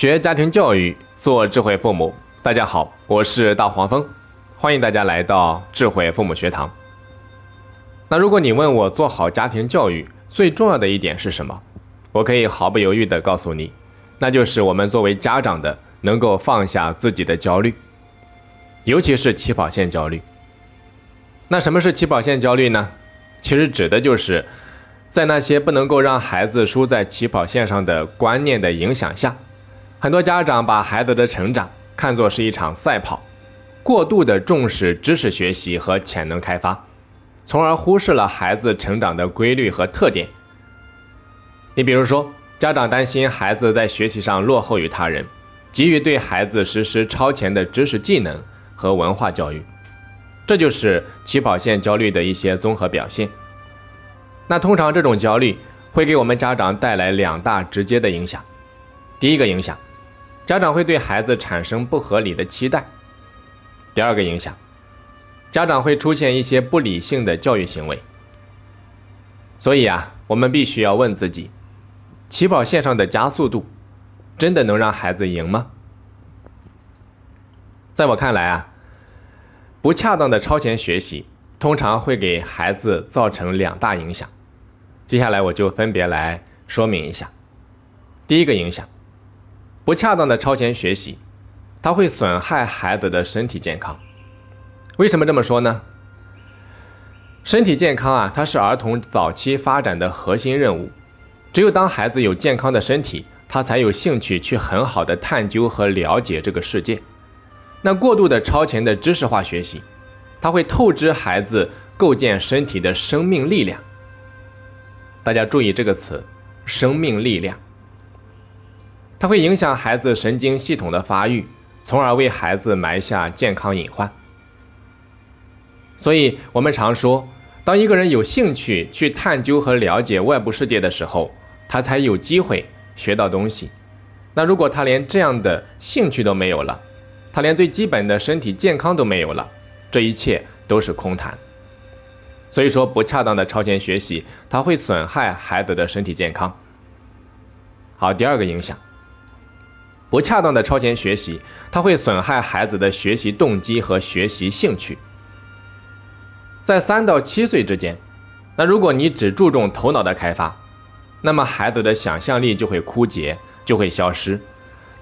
学家庭教育，做智慧父母。大家好，我是大黄蜂，欢迎大家来到智慧父母学堂。那如果你问我做好家庭教育最重要的一点是什么，我可以毫不犹豫地告诉你，那就是我们作为家长的能够放下自己的焦虑，尤其是起跑线焦虑。那什么是起跑线焦虑呢？其实指的就是在那些不能够让孩子输在起跑线上的观念的影响下，很多家长把孩子的成长看作是一场赛跑，过度的重视知识学习和潜能开发，从而忽视了孩子成长的规律和特点。你比如说，家长担心孩子在学习上落后于他人，急于对孩子实施超前的知识技能和文化教育。这就是起跑线焦虑的一些综合表现。那通常这种焦虑会给我们家长带来两大直接的影响。第一个影响，家长会对孩子产生不合理的期待；第二个影响，家长会出现一些不理性的教育行为。所以啊，我们必须要问自己：起跑线上的加速度，真的能让孩子赢吗？在我看来啊。不恰当的超前学习通常会给孩子造成两大影响，接下来我就分别来说明一下。第一个影响，不恰当的超前学习，它会损害孩子的身体健康。为什么这么说呢？身体健康啊，它是儿童早期发展的核心任务。只有当孩子有健康的身体，他才有兴趣去很好的探究和了解这个世界。那过度的超前的知识化学习，它会透支孩子构建身体的生命力量。大家注意这个词“生命力量”，它会影响孩子神经系统的发育，从而为孩子埋下健康隐患。所以，我们常说，当一个人有兴趣去探究和了解外部世界的时候，他才有机会学到东西。那如果他连这样的兴趣都没有了，他连最基本的身体健康都没有了，这一切都是空谈。所以说，不恰当的超前学习，它会损害孩子的身体健康。好，第二个影响，不恰当的超前学习，它会损害孩子的学习动机和学习兴趣。在三到七岁之间，那如果你只注重头脑的开发，那么孩子的想象力就会枯竭，就会消失。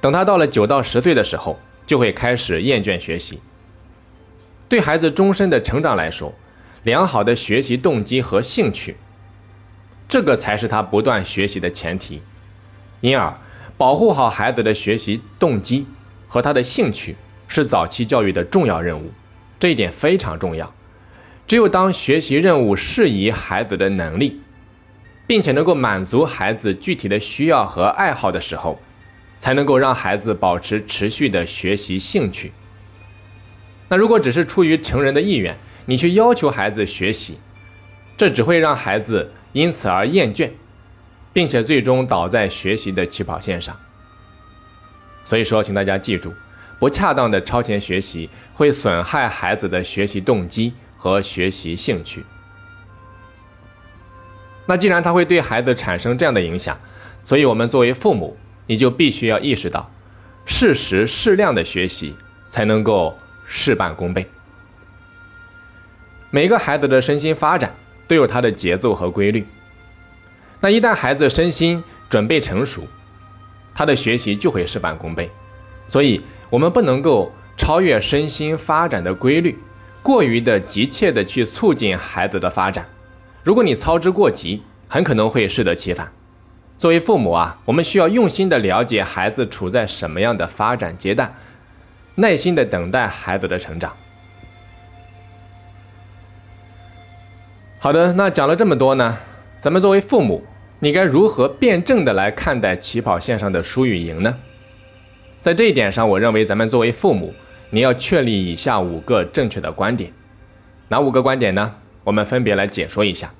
等他到了九到十岁的时候，就会开始厌倦学习。对孩子终身的成长来说，良好的学习动机和兴趣，这个才是他不断学习的前提。因而，保护好孩子的学习动机和他的兴趣，是早期教育的重要任务。这一点非常重要。只有当学习任务适宜孩子的能力，并且能够满足孩子具体的需要和爱好的时候。才能够让孩子保持持续的学习兴趣。那如果只是出于成人的意愿，你去要求孩子学习，这只会让孩子因此而厌倦，并且最终倒在学习的起跑线上。所以说，请大家记住，不恰当的超前学习会损害孩子的学习动机和学习兴趣。那既然它会对孩子产生这样的影响，所以我们作为父母。你就必须要意识到，适时适量的学习才能够事半功倍。每个孩子的身心发展都有它的节奏和规律。那一旦孩子身心准备成熟，他的学习就会事半功倍。所以，我们不能够超越身心发展的规律，过于的急切的去促进孩子的发展。如果你操之过急，很可能会适得其反。作为父母啊，我们需要用心的了解孩子处在什么样的发展阶段，耐心的等待孩子的成长。好的，那讲了这么多呢，咱们作为父母，你该如何辩证的来看待起跑线上的输与赢呢？在这一点上，我认为咱们作为父母，你要确立以下五个正确的观点。哪五个观点呢？我们分别来解说一下。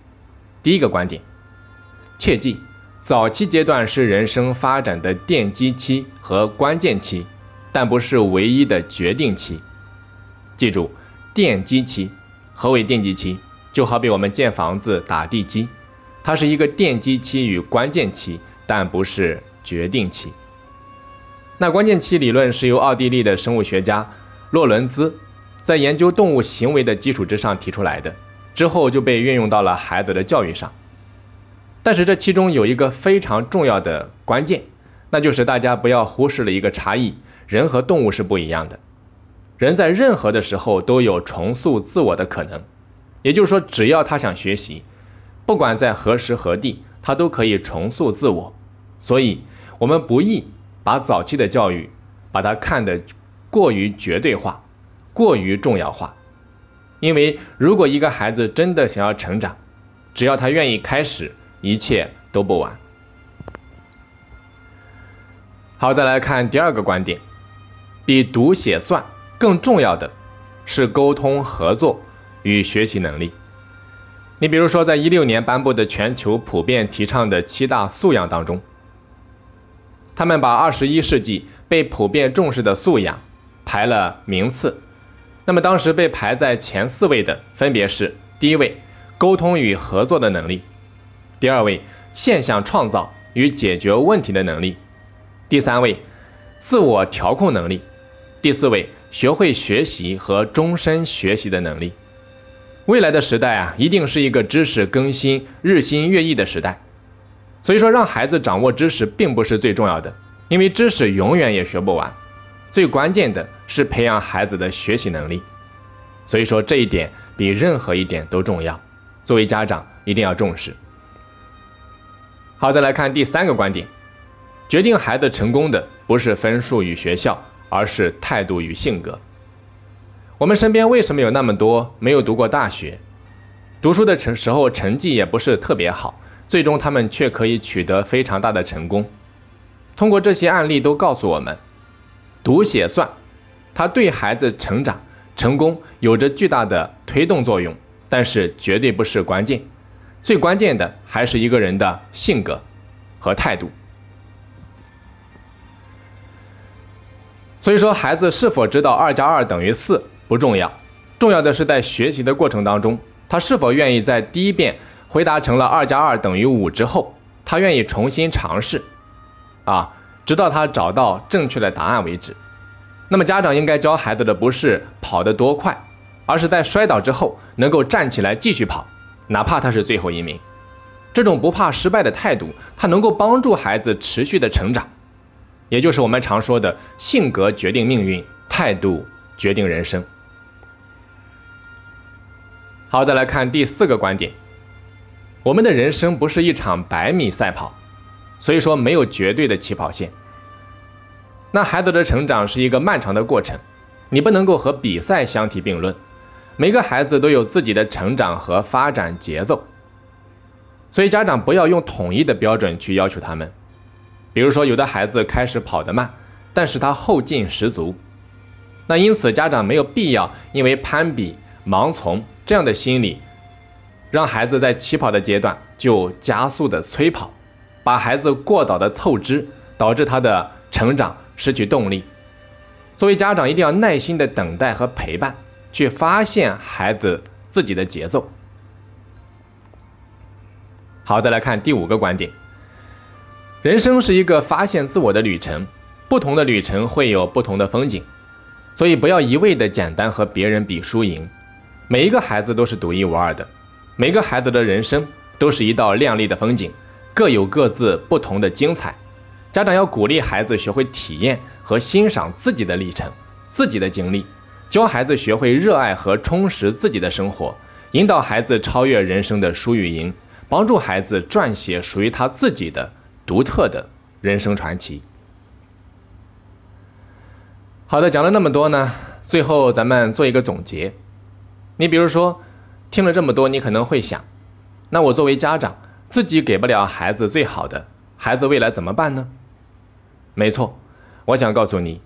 第一个观点，切记。早期阶段是人生发展的奠基期和关键期，但不是唯一的决定期。记住，奠基期。何为奠基期？就好比我们建房子打地基，它是一个奠基期与关键期，但不是决定期。那关键期理论是由奥地利的生物学家洛伦兹在研究动物行为的基础之上提出来的，之后就被运用到了孩子的教育上。但是这其中有一个非常重要的关键，那就是大家不要忽视了一个差异：人和动物是不一样的。人在任何的时候都有重塑自我的可能，也就是说，只要他想学习，不管在何时何地，他都可以重塑自我。所以，我们不易把早期的教育把它看得过于绝对化、过于重要化。因为如果一个孩子真的想要成长，只要他愿意开始，一切都不晚。好，再来看第二个观点，比读写算。更重要的是沟通、合作与学习能力。你比如说，在一六年颁布的全球普遍提倡的七大素养当中，他们把二十一世纪被普遍重视的素养排了名次。那么当时被排在前四位的分别是：第一位，沟通与合作的能力；第二位，现象创造与解决问题的能力；第三位，自我调控能力；第四位。学会学习和终身学习的能力。未来的时代啊，一定是一个知识更新日新月异的时代。所以说，让孩子掌握知识并不是最重要的，因为知识永远也学不完。最关键的是培养孩子的学习能力。所以说，这一点比任何一点都重要。作为家长，一定要重视。好，再来看第三个观点：决定孩子成功的不是分数与学校。而是态度与性格。我们身边为什么有那么多没有读过大学，读书的成时候成绩也不是特别好，最终他们却可以取得非常大的成功？通过这些案例都告诉我们，读写算，它对孩子成长成功有着巨大的推动作用，但是绝对不是关键，最关键的还是一个人的性格和态度。所以说，孩子是否知道二加二等于四不重要，重要的是在学习的过程当中，他是否愿意在第一遍回答成了二加二等于五之后，他愿意重新尝试，啊，直到他找到正确的答案为止。那么，家长应该教孩子的不是跑得多快，而是在摔倒之后能够站起来继续跑，哪怕他是最后一名。这种不怕失败的态度，它能够帮助孩子持续的成长。也就是我们常说的性格决定命运，态度决定人生。好，再来看第四个观点：我们的人生不是一场百米赛跑，所以说没有绝对的起跑线。那孩子的成长是一个漫长的过程，你不能够和比赛相提并论。每个孩子都有自己的成长和发展节奏，所以家长不要用统一的标准去要求他们。比如说，有的孩子开始跑得慢，但是他后劲十足，那因此家长没有必要因为攀比、盲从这样的心理，让孩子在起跑的阶段就加速的催跑，把孩子过早的透支，导致他的成长失去动力。作为家长，一定要耐心的等待和陪伴，去发现孩子自己的节奏。好，再来看第五个观点。人生是一个发现自我的旅程，不同的旅程会有不同的风景，所以不要一味的简单和别人比输赢。每一个孩子都是独一无二的，每个孩子的人生都是一道亮丽的风景，各有各自不同的精彩。家长要鼓励孩子学会体验和欣赏自己的历程、自己的经历，教孩子学会热爱和充实自己的生活，引导孩子超越人生的输与赢，帮助孩子撰写属于他自己的。独特的人生传奇。好的，讲了那么多呢，最后咱们做一个总结。你比如说，听了这么多，你可能会想，那我作为家长，自己给不了孩子最好的，孩子未来怎么办呢？没错，我想告诉你，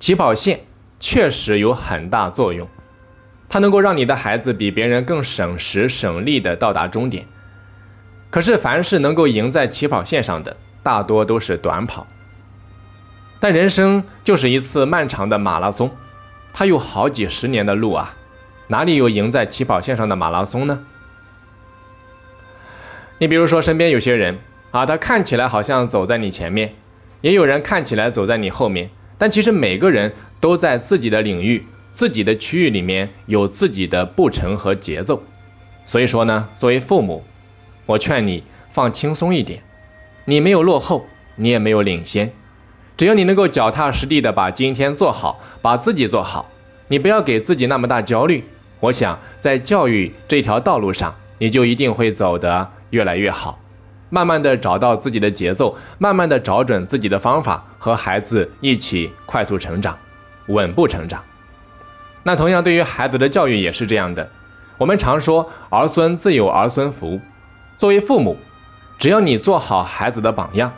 起跑线确实有很大作用，它能够让你的孩子比别人更省时省力的到达终点。可是，凡是能够赢在起跑线上的，大多都是短跑。但人生就是一次漫长的马拉松，它有好几十年的路啊，哪里有赢在起跑线上的马拉松呢？你比如说，身边有些人啊，他看起来好像走在你前面，也有人看起来走在你后面，但其实每个人都在自己的领域、自己的区域里面有自己的步程和节奏。所以说呢，作为父母，我劝你放轻松一点，你没有落后，你也没有领先，只要你能够脚踏实地的把今天做好，把自己做好，你不要给自己那么大焦虑。我想在教育这条道路上，你就一定会走得越来越好，慢慢的找到自己的节奏，慢慢的找准自己的方法，和孩子一起快速成长，稳步成长。那同样对于孩子的教育也是这样的。我们常说儿孙自有儿孙福，作为父母，只要你做好孩子的榜样，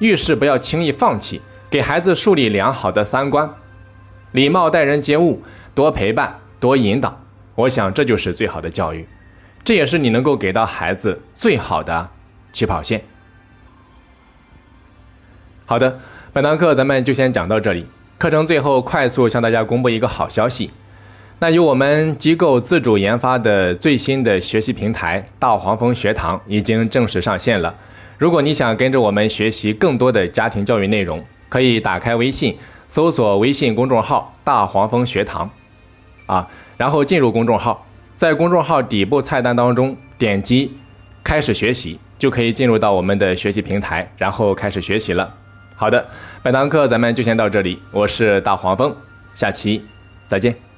遇事不要轻易放弃，给孩子树立良好的三观，礼貌待人接物，多陪伴，多引导。我想这就是最好的教育，这也是你能够给到孩子最好的起跑线。好的，本堂课咱们就先讲到这里。课程最后快速向大家公布一个好消息，那由我们机构自主研发的最新的学习平台“大黄蜂学堂”已经正式上线了。如果你想跟着我们学习更多的家庭教育内容，可以打开微信，搜索微信公众号“大黄蜂学堂”，啊。然后进入公众号，在公众号底部菜单当中点击“开始学习”，就可以进入到我们的学习平台，然后开始学习了。好的，本堂课咱们就先到这里，我是大黄蜂，下期再见。